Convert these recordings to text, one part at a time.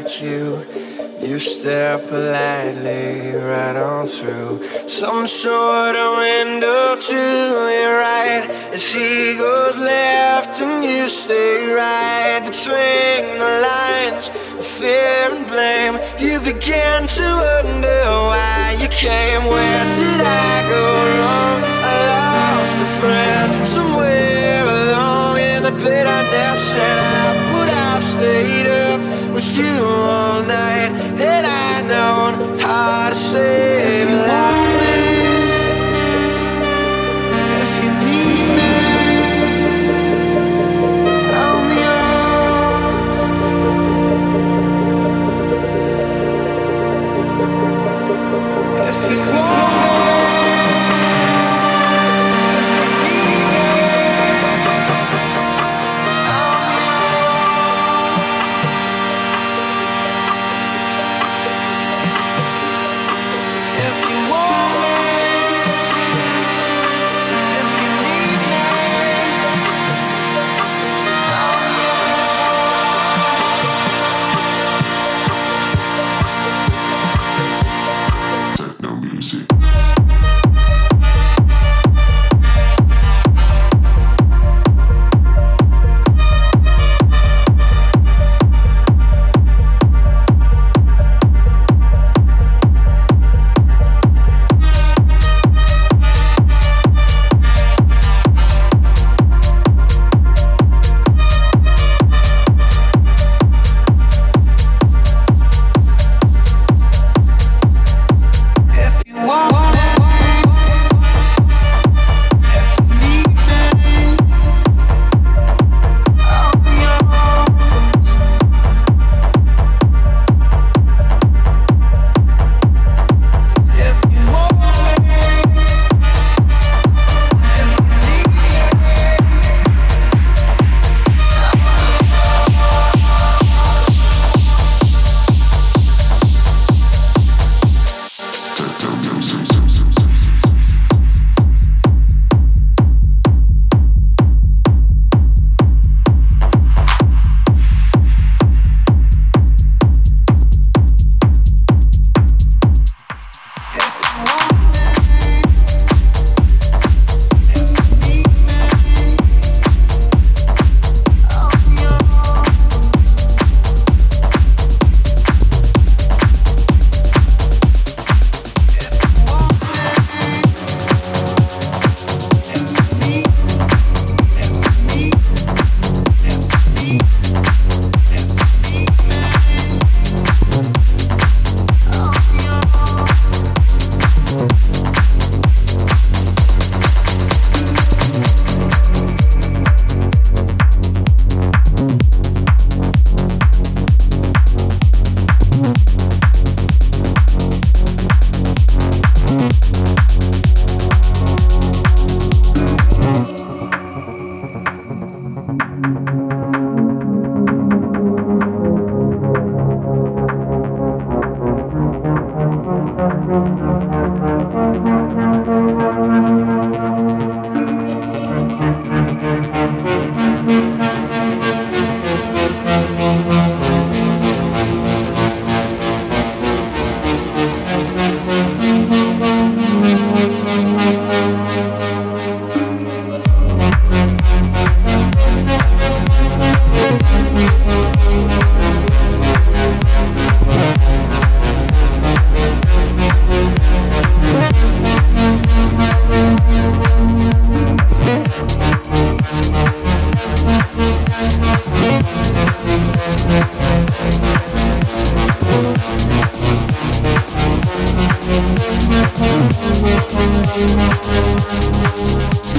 at you. You stare politely right on through some sort of window to your right. And she goes left and you stay right between the lines of fear and blame. You begin to wonder why you came. Where did I go wrong? I lost a friend somewhere along in the set you all night Thank you.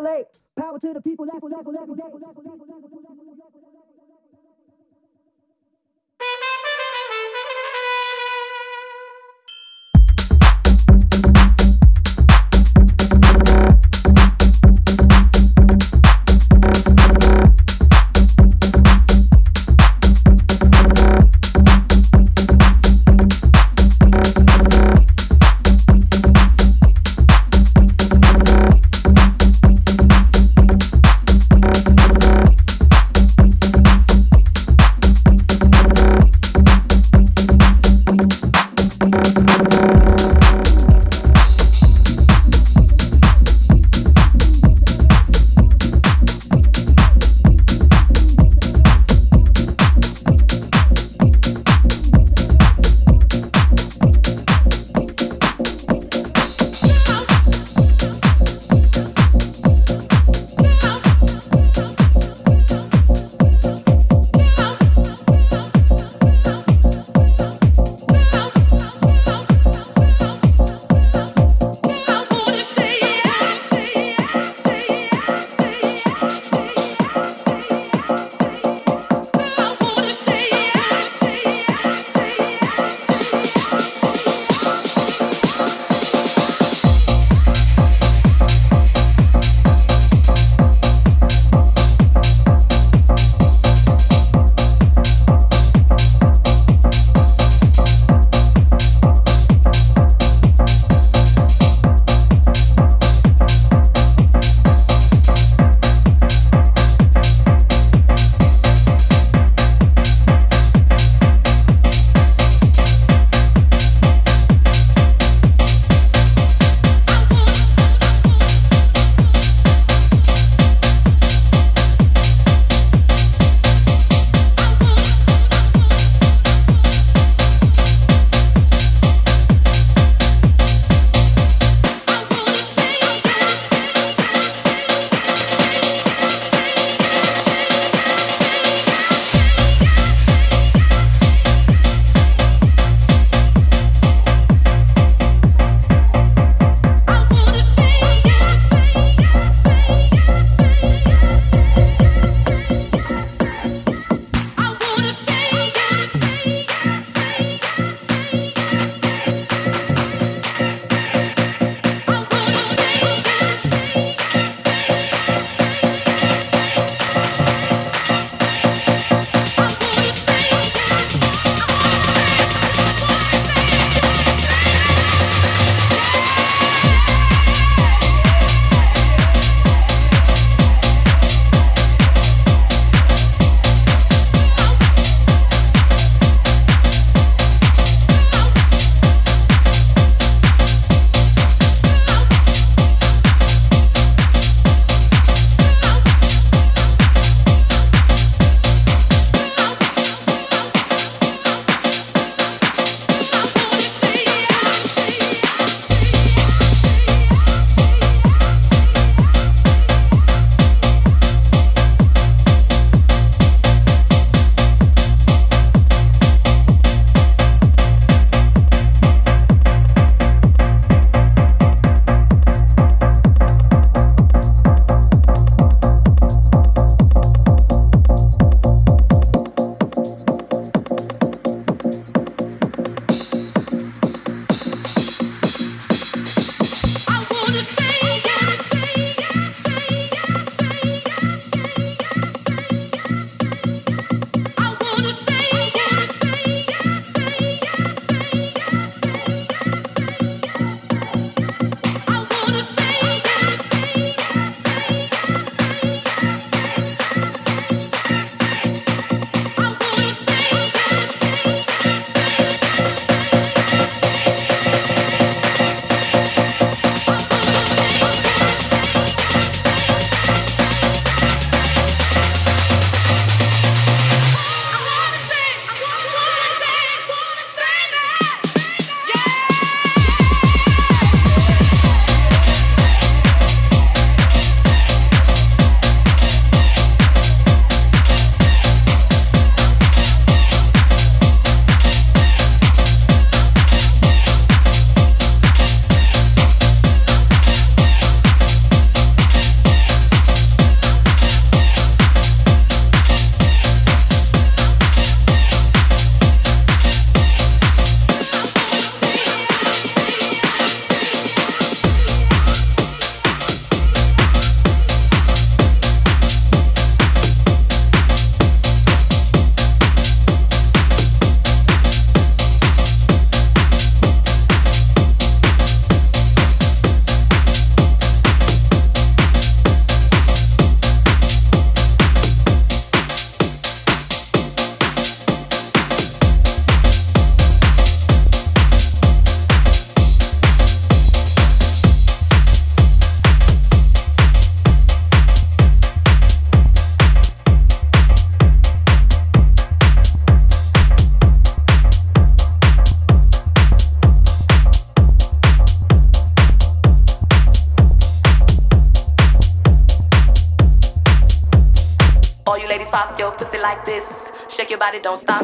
LA. Your don't stop,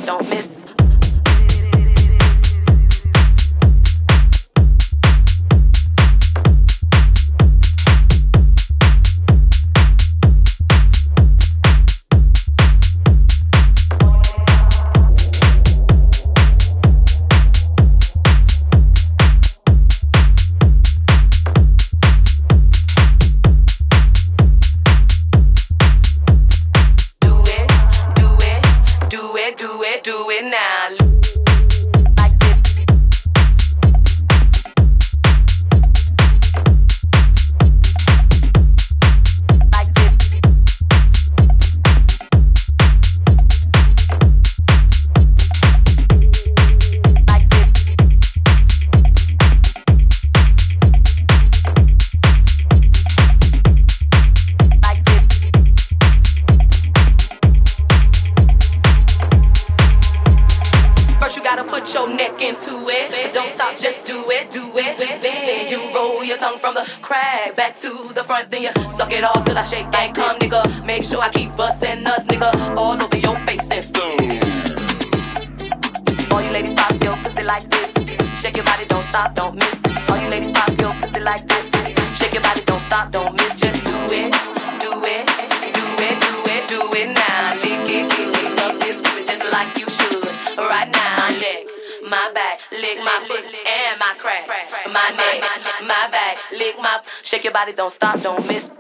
don't stop, don't miss.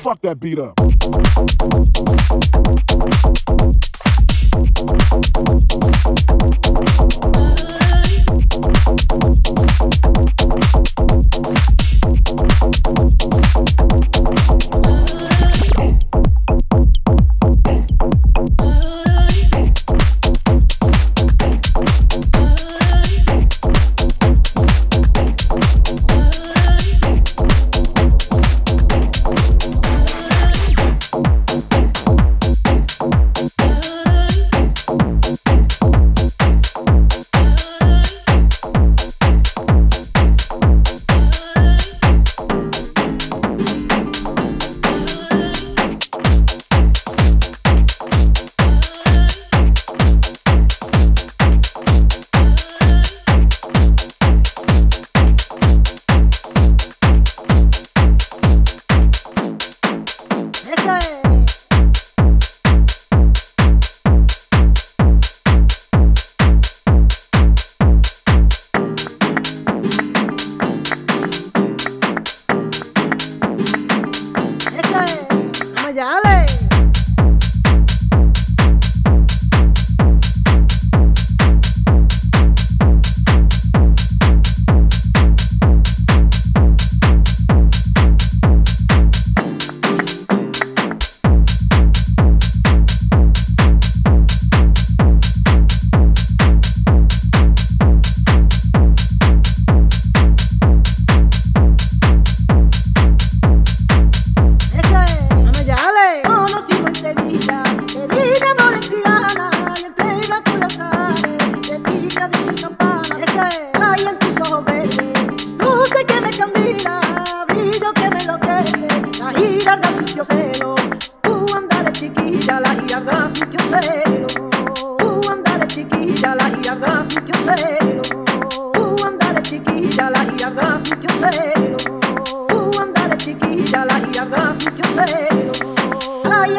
Fuck that beat up.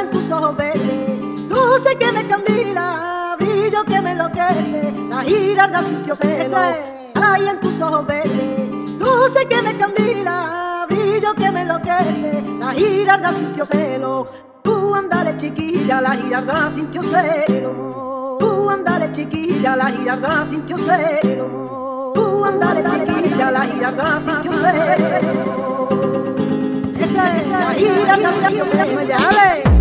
En tus ojos verdes, luce que me candila, brillo que me enloquece, la girarda sintió celo. Hay en tus ojos verdes, luce que me candila, brillo que me enloquece, la girarda sintió celo. Tú andale chiquilla, la girarda sintió celo. Tú andale chiquilla, la girarda sintió celo. Tú andale chiquilla, la girarda sintió celo. Esa es la girarda sintió celo.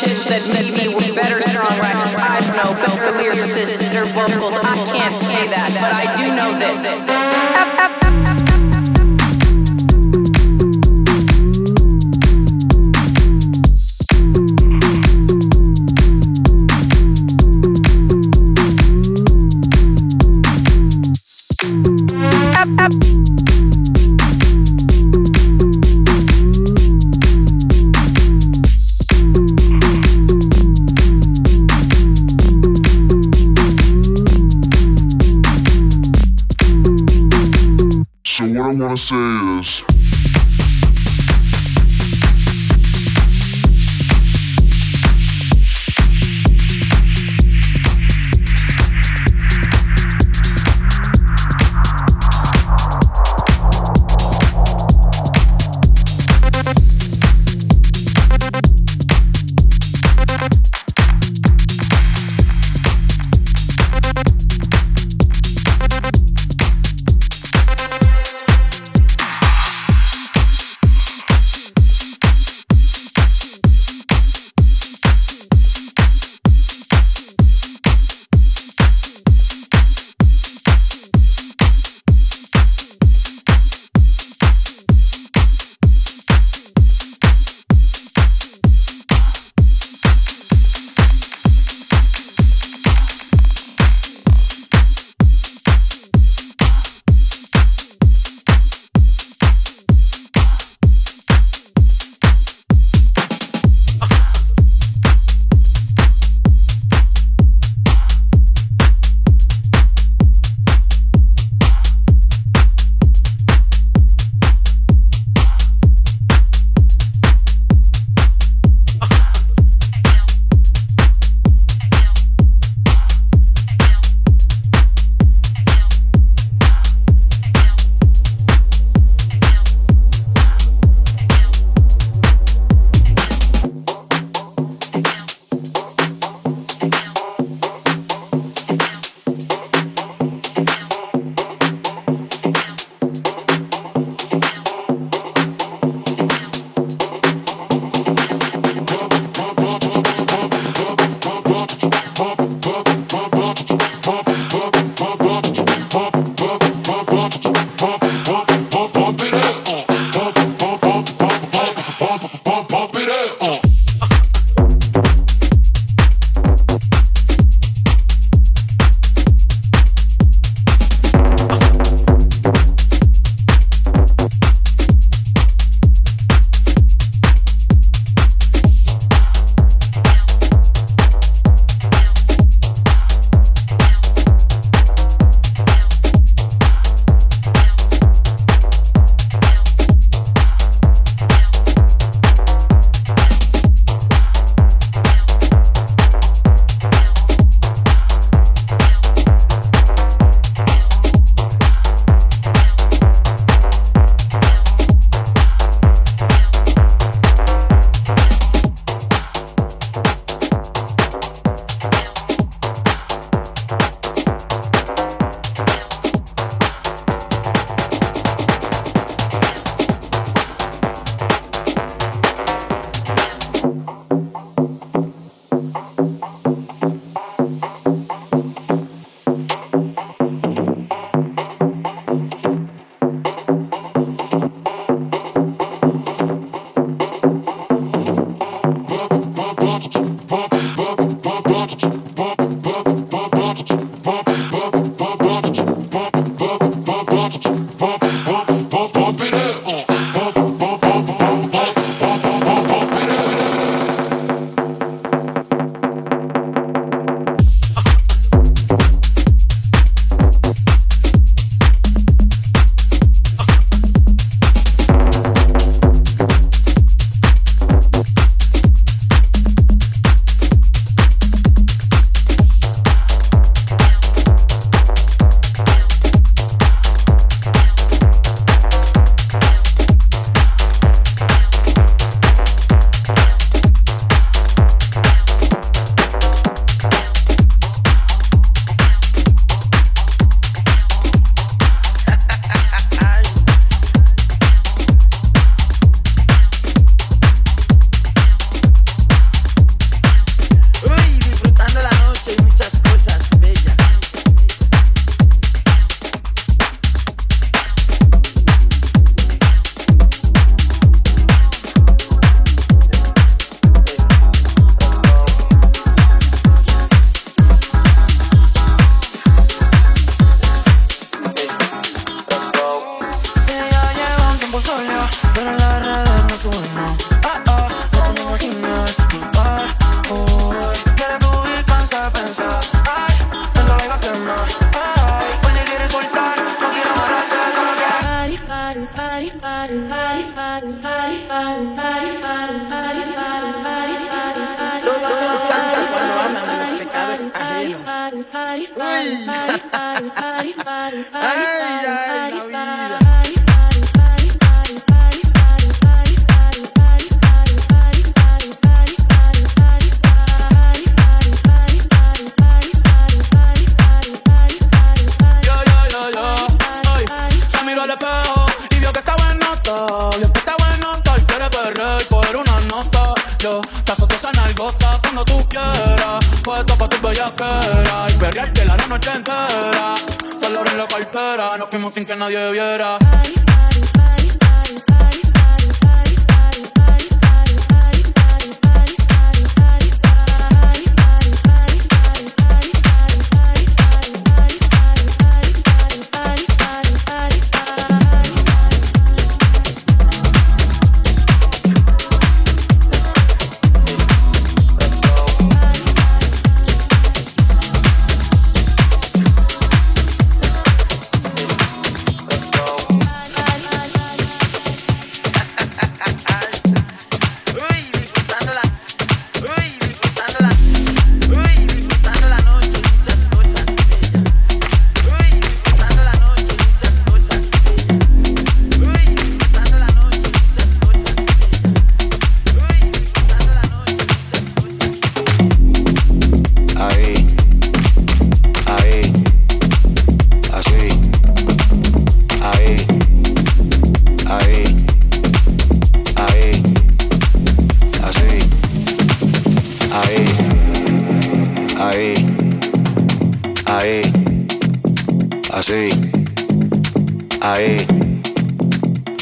musicians that maybe we better songwriters. I don't know, but the lyricists, their vocals, I can't say that, but I do know this.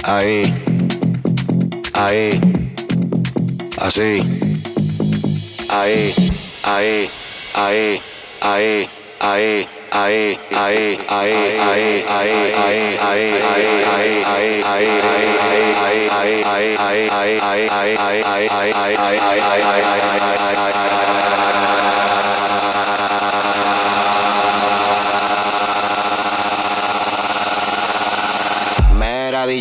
Ahí, ahí, así, ahí, ahí, ahí, ahí, ahí, ahí, ahí, ahí, ahí, ahí, ahí, ahí, ahí, ahí, ahí, ahí, ahí, Mera